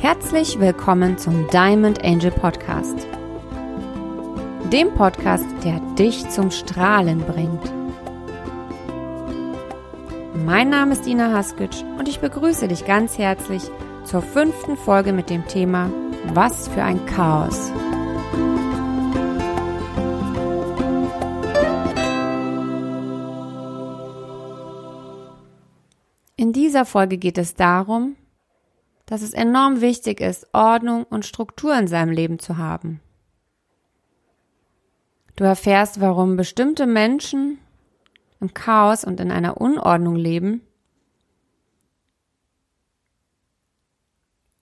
Herzlich willkommen zum Diamond Angel Podcast. Dem Podcast, der dich zum Strahlen bringt. Mein Name ist Ina Haskic und ich begrüße dich ganz herzlich zur fünften Folge mit dem Thema Was für ein Chaos. In dieser Folge geht es darum, dass es enorm wichtig ist, Ordnung und Struktur in seinem Leben zu haben. Du erfährst, warum bestimmte Menschen im Chaos und in einer Unordnung leben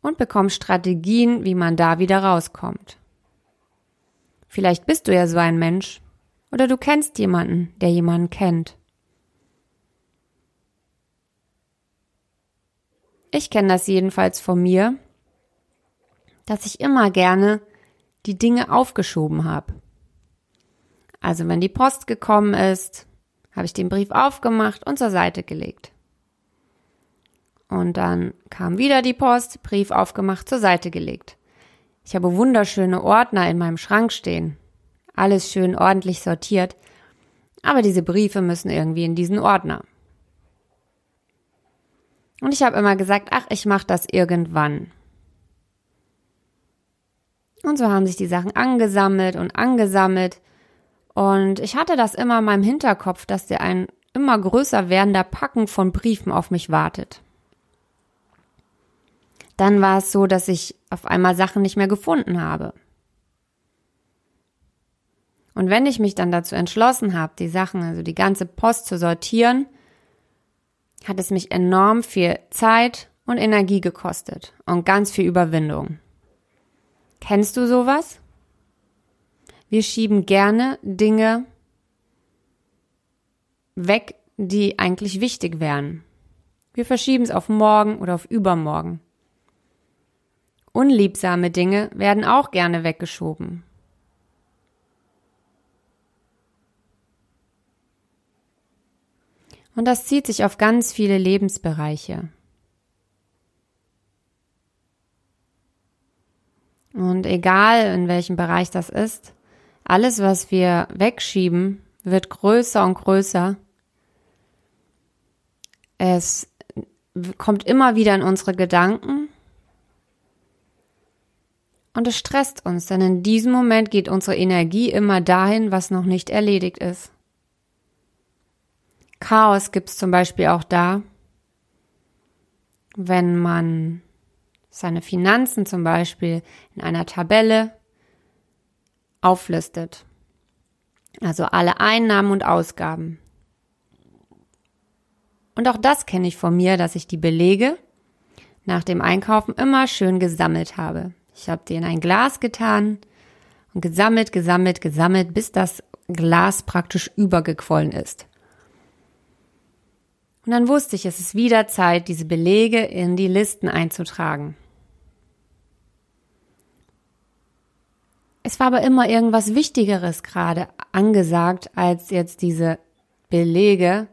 und bekommst Strategien, wie man da wieder rauskommt. Vielleicht bist du ja so ein Mensch oder du kennst jemanden, der jemanden kennt. Ich kenne das jedenfalls von mir, dass ich immer gerne die Dinge aufgeschoben habe. Also wenn die Post gekommen ist, habe ich den Brief aufgemacht und zur Seite gelegt. Und dann kam wieder die Post, Brief aufgemacht, zur Seite gelegt. Ich habe wunderschöne Ordner in meinem Schrank stehen. Alles schön ordentlich sortiert. Aber diese Briefe müssen irgendwie in diesen Ordner. Und ich habe immer gesagt, ach, ich mache das irgendwann. Und so haben sich die Sachen angesammelt und angesammelt. Und ich hatte das immer in meinem Hinterkopf, dass der ein immer größer werdender Packen von Briefen auf mich wartet. Dann war es so, dass ich auf einmal Sachen nicht mehr gefunden habe. Und wenn ich mich dann dazu entschlossen habe, die Sachen, also die ganze Post zu sortieren, hat es mich enorm viel Zeit und Energie gekostet und ganz viel Überwindung. Kennst du sowas? Wir schieben gerne Dinge weg, die eigentlich wichtig wären. Wir verschieben es auf morgen oder auf übermorgen. Unliebsame Dinge werden auch gerne weggeschoben. Und das zieht sich auf ganz viele Lebensbereiche. Und egal in welchem Bereich das ist, alles, was wir wegschieben, wird größer und größer. Es kommt immer wieder in unsere Gedanken und es stresst uns, denn in diesem Moment geht unsere Energie immer dahin, was noch nicht erledigt ist. Chaos gibt es zum Beispiel auch da, wenn man seine Finanzen zum Beispiel in einer Tabelle auflistet. Also alle Einnahmen und Ausgaben. Und auch das kenne ich von mir, dass ich die Belege nach dem Einkaufen immer schön gesammelt habe. Ich habe die in ein Glas getan und gesammelt, gesammelt, gesammelt, bis das Glas praktisch übergequollen ist. Und dann wusste ich, es ist wieder Zeit, diese Belege in die Listen einzutragen. Es war aber immer irgendwas Wichtigeres gerade angesagt, als jetzt diese Belege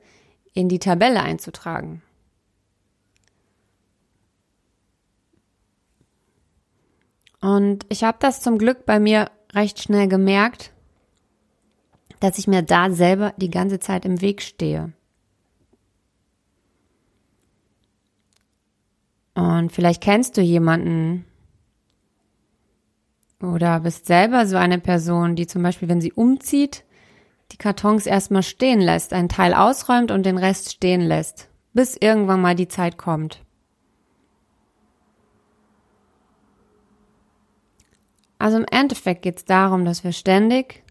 in die Tabelle einzutragen. Und ich habe das zum Glück bei mir recht schnell gemerkt, dass ich mir da selber die ganze Zeit im Weg stehe. Und vielleicht kennst du jemanden oder bist selber so eine Person, die zum Beispiel, wenn sie umzieht, die Kartons erstmal stehen lässt, einen Teil ausräumt und den Rest stehen lässt, bis irgendwann mal die Zeit kommt. Also im Endeffekt geht es darum, dass wir ständig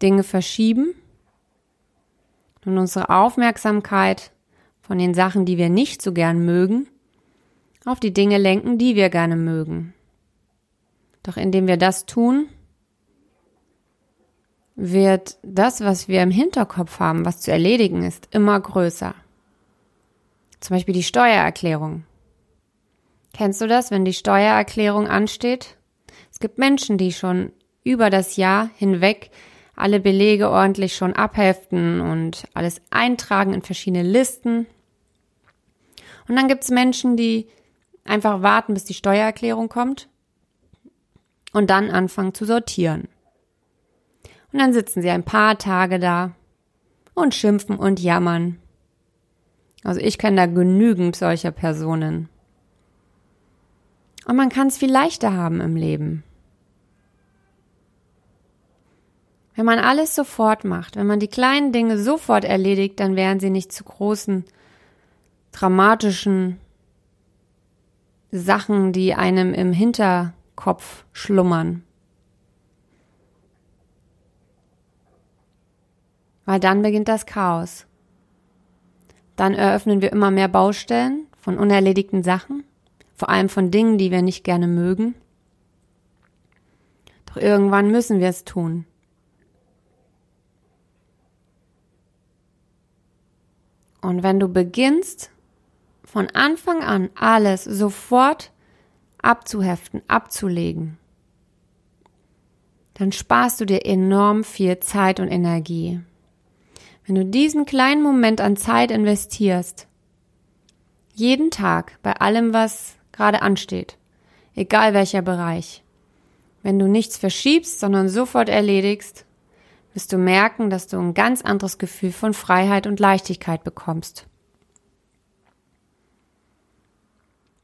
Dinge verschieben und unsere Aufmerksamkeit von den Sachen, die wir nicht so gern mögen, auf die Dinge lenken, die wir gerne mögen. Doch indem wir das tun, wird das, was wir im Hinterkopf haben, was zu erledigen ist, immer größer. Zum Beispiel die Steuererklärung. Kennst du das, wenn die Steuererklärung ansteht? Es gibt Menschen, die schon über das Jahr hinweg alle Belege ordentlich schon abheften und alles eintragen in verschiedene Listen. Und dann gibt es Menschen, die Einfach warten, bis die Steuererklärung kommt und dann anfangen zu sortieren. Und dann sitzen sie ein paar Tage da und schimpfen und jammern. Also ich kenne da genügend solcher Personen. Und man kann es viel leichter haben im Leben. Wenn man alles sofort macht, wenn man die kleinen Dinge sofort erledigt, dann wären sie nicht zu großen, dramatischen Sachen, die einem im Hinterkopf schlummern. Weil dann beginnt das Chaos. Dann eröffnen wir immer mehr Baustellen von unerledigten Sachen, vor allem von Dingen, die wir nicht gerne mögen. Doch irgendwann müssen wir es tun. Und wenn du beginnst, von Anfang an alles sofort abzuheften, abzulegen, dann sparst du dir enorm viel Zeit und Energie. Wenn du diesen kleinen Moment an Zeit investierst, jeden Tag bei allem, was gerade ansteht, egal welcher Bereich, wenn du nichts verschiebst, sondern sofort erledigst, wirst du merken, dass du ein ganz anderes Gefühl von Freiheit und Leichtigkeit bekommst.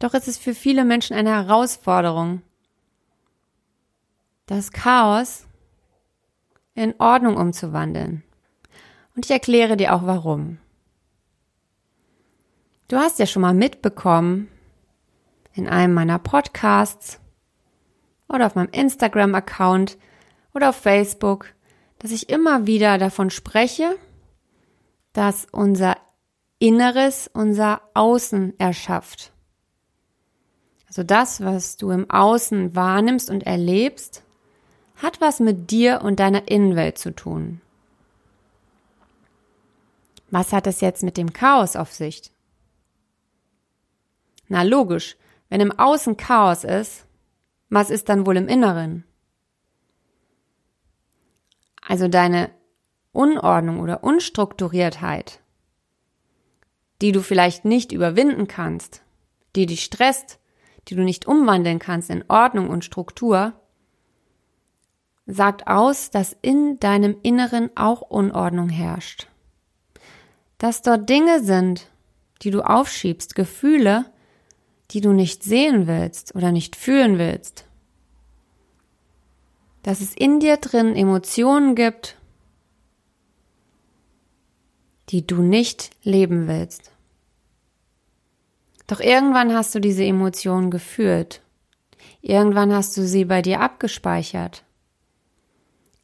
Doch ist es für viele Menschen eine Herausforderung, das Chaos in Ordnung umzuwandeln. Und ich erkläre dir auch warum. Du hast ja schon mal mitbekommen in einem meiner Podcasts oder auf meinem Instagram-Account oder auf Facebook, dass ich immer wieder davon spreche, dass unser Inneres unser Außen erschafft. Also das, was du im Außen wahrnimmst und erlebst, hat was mit dir und deiner Innenwelt zu tun. Was hat es jetzt mit dem Chaos auf sich? Na logisch, wenn im Außen Chaos ist, was ist dann wohl im Inneren? Also deine Unordnung oder Unstrukturiertheit, die du vielleicht nicht überwinden kannst, die dich stresst, die du nicht umwandeln kannst in Ordnung und Struktur, sagt aus, dass in deinem Inneren auch Unordnung herrscht. Dass dort Dinge sind, die du aufschiebst, Gefühle, die du nicht sehen willst oder nicht fühlen willst. Dass es in dir drin Emotionen gibt, die du nicht leben willst. Doch irgendwann hast du diese Emotionen gefühlt. Irgendwann hast du sie bei dir abgespeichert.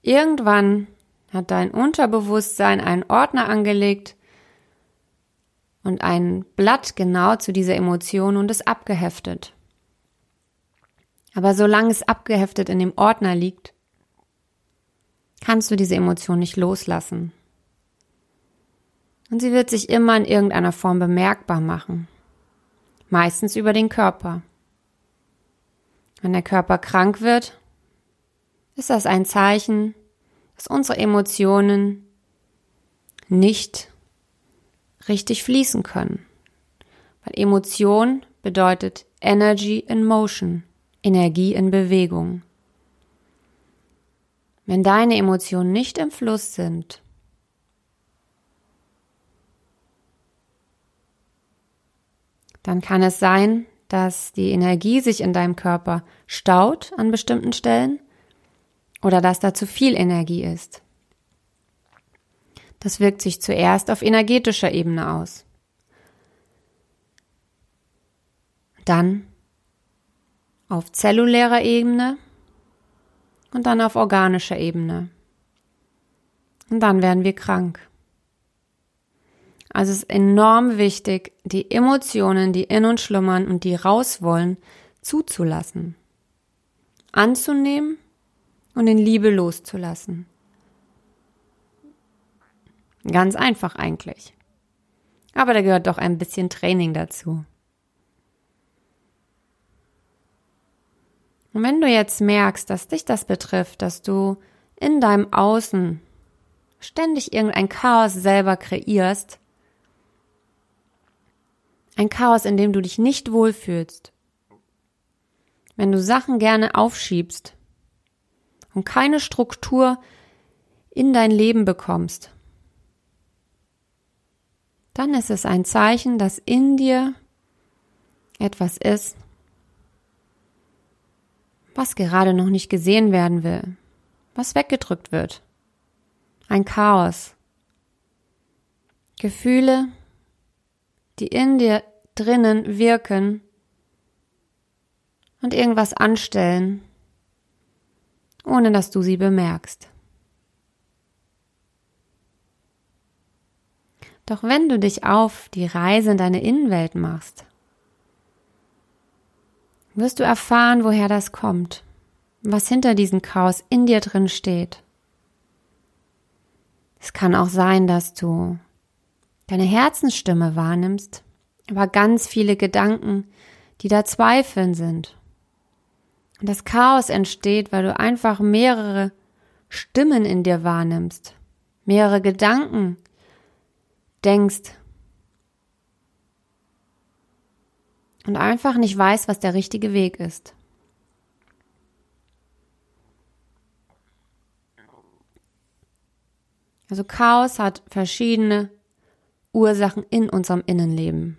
Irgendwann hat dein Unterbewusstsein einen Ordner angelegt und ein Blatt genau zu dieser Emotion und es abgeheftet. Aber solange es abgeheftet in dem Ordner liegt, kannst du diese Emotion nicht loslassen. Und sie wird sich immer in irgendeiner Form bemerkbar machen meistens über den Körper. Wenn der Körper krank wird, ist das ein Zeichen, dass unsere Emotionen nicht richtig fließen können. Weil Emotion bedeutet Energy in Motion, Energie in Bewegung. Wenn deine Emotionen nicht im Fluss sind, dann kann es sein, dass die Energie sich in deinem Körper staut an bestimmten Stellen oder dass da zu viel Energie ist. Das wirkt sich zuerst auf energetischer Ebene aus. Dann auf zellulärer Ebene und dann auf organischer Ebene. Und dann werden wir krank. Also es ist enorm wichtig, die Emotionen, die in uns schlummern und die raus wollen, zuzulassen, anzunehmen und in Liebe loszulassen. Ganz einfach eigentlich. Aber da gehört doch ein bisschen Training dazu. Und wenn du jetzt merkst, dass dich das betrifft, dass du in deinem Außen ständig irgendein Chaos selber kreierst, ein Chaos, in dem du dich nicht wohlfühlst, wenn du Sachen gerne aufschiebst und keine Struktur in dein Leben bekommst, dann ist es ein Zeichen, dass in dir etwas ist, was gerade noch nicht gesehen werden will, was weggedrückt wird. Ein Chaos. Gefühle, die in dir drinnen wirken und irgendwas anstellen, ohne dass du sie bemerkst. Doch wenn du dich auf die Reise in deine Innenwelt machst, wirst du erfahren, woher das kommt, was hinter diesem Chaos in dir drin steht. Es kann auch sein, dass du deine Herzensstimme wahrnimmst, aber ganz viele Gedanken, die da Zweifeln sind. Und das Chaos entsteht, weil du einfach mehrere Stimmen in dir wahrnimmst, mehrere Gedanken denkst und einfach nicht weißt, was der richtige Weg ist. Also Chaos hat verschiedene Ursachen in unserem Innenleben.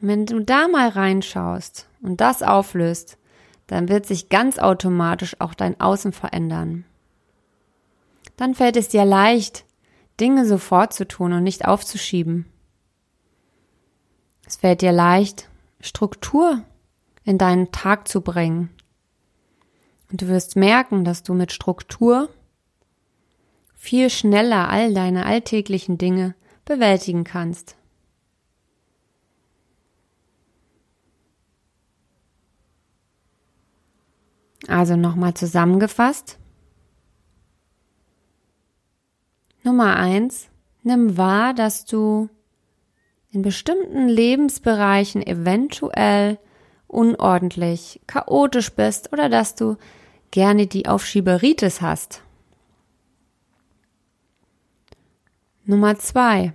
Und wenn du da mal reinschaust und das auflöst, dann wird sich ganz automatisch auch dein Außen verändern. Dann fällt es dir leicht, Dinge sofort zu tun und nicht aufzuschieben. Es fällt dir leicht, Struktur in deinen Tag zu bringen. Und du wirst merken, dass du mit Struktur viel schneller all deine alltäglichen Dinge bewältigen kannst. Also nochmal zusammengefasst. Nummer eins, nimm wahr, dass du in bestimmten Lebensbereichen eventuell unordentlich, chaotisch bist oder dass du gerne die Aufschieberitis hast. Nummer zwei.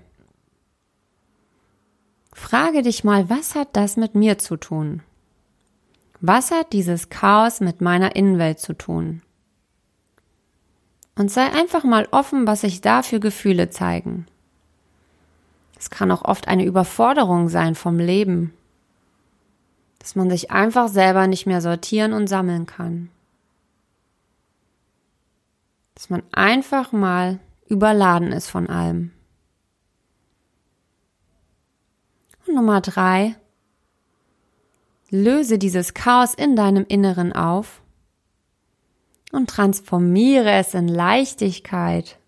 Frage dich mal, was hat das mit mir zu tun? Was hat dieses Chaos mit meiner Innenwelt zu tun? Und sei einfach mal offen, was sich da für Gefühle zeigen. Es kann auch oft eine Überforderung sein vom Leben, dass man sich einfach selber nicht mehr sortieren und sammeln kann. Dass man einfach mal überladen ist von allem. Und Nummer drei, löse dieses Chaos in deinem Inneren auf und transformiere es in Leichtigkeit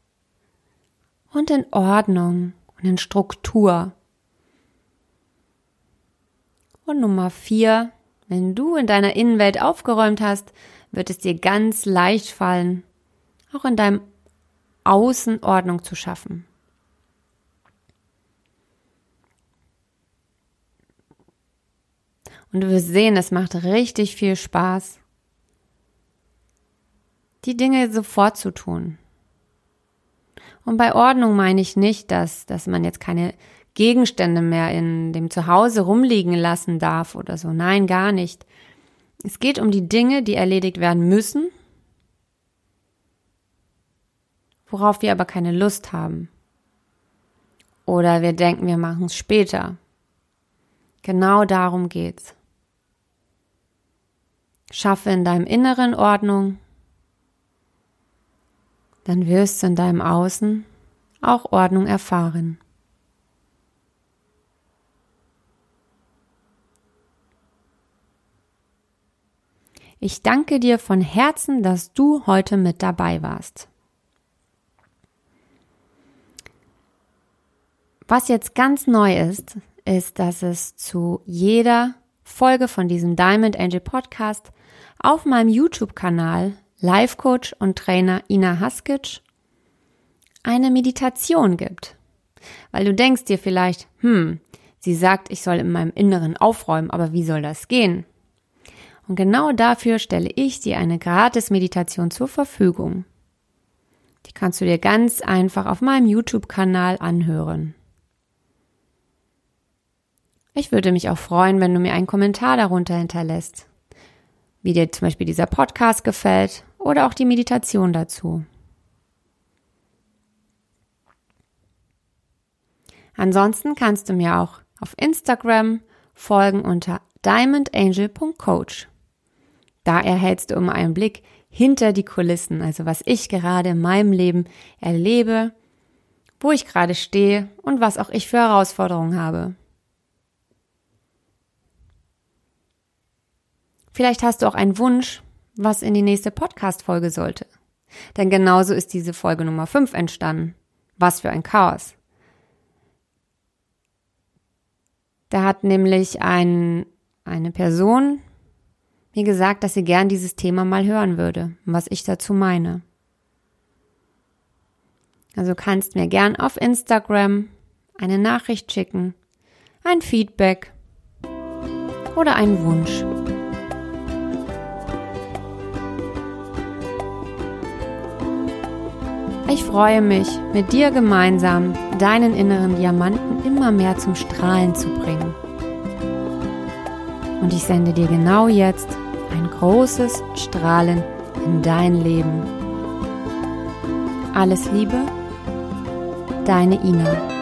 und in Ordnung und in Struktur. Und Nummer vier, wenn du in deiner Innenwelt aufgeräumt hast, wird es dir ganz leicht fallen, auch in deinem Außen Ordnung zu schaffen. Und du wirst sehen, es macht richtig viel Spaß, die Dinge sofort zu tun. Und bei Ordnung meine ich nicht, dass, dass man jetzt keine Gegenstände mehr in dem Zuhause rumliegen lassen darf oder so. Nein, gar nicht. Es geht um die Dinge, die erledigt werden müssen worauf wir aber keine Lust haben. Oder wir denken, wir machen es später. Genau darum geht's. Schaffe in deinem Inneren Ordnung, dann wirst du in deinem Außen auch Ordnung erfahren. Ich danke dir von Herzen, dass du heute mit dabei warst. Was jetzt ganz neu ist, ist, dass es zu jeder Folge von diesem Diamond Angel Podcast auf meinem YouTube-Kanal Life Coach und Trainer Ina Haskic eine Meditation gibt. Weil du denkst dir vielleicht, hm, sie sagt, ich soll in meinem Inneren aufräumen, aber wie soll das gehen? Und genau dafür stelle ich dir eine gratis Meditation zur Verfügung. Die kannst du dir ganz einfach auf meinem YouTube-Kanal anhören. Ich würde mich auch freuen, wenn du mir einen Kommentar darunter hinterlässt. wie dir zum Beispiel dieser Podcast gefällt oder auch die Meditation dazu. Ansonsten kannst du mir auch auf Instagram folgen unter diamondangel.coach. Da erhältst du immer einen Blick hinter die Kulissen, also was ich gerade in meinem Leben erlebe, wo ich gerade stehe und was auch ich für Herausforderungen habe. Vielleicht hast du auch einen Wunsch, was in die nächste Podcast-Folge sollte. Denn genauso ist diese Folge Nummer 5 entstanden. Was für ein Chaos. Da hat nämlich ein, eine Person mir gesagt, dass sie gern dieses Thema mal hören würde, was ich dazu meine. Also kannst mir gern auf Instagram eine Nachricht schicken, ein Feedback oder einen Wunsch. Ich freue mich, mit dir gemeinsam deinen inneren Diamanten immer mehr zum Strahlen zu bringen. Und ich sende dir genau jetzt ein großes Strahlen in dein Leben. Alles Liebe, deine Ina.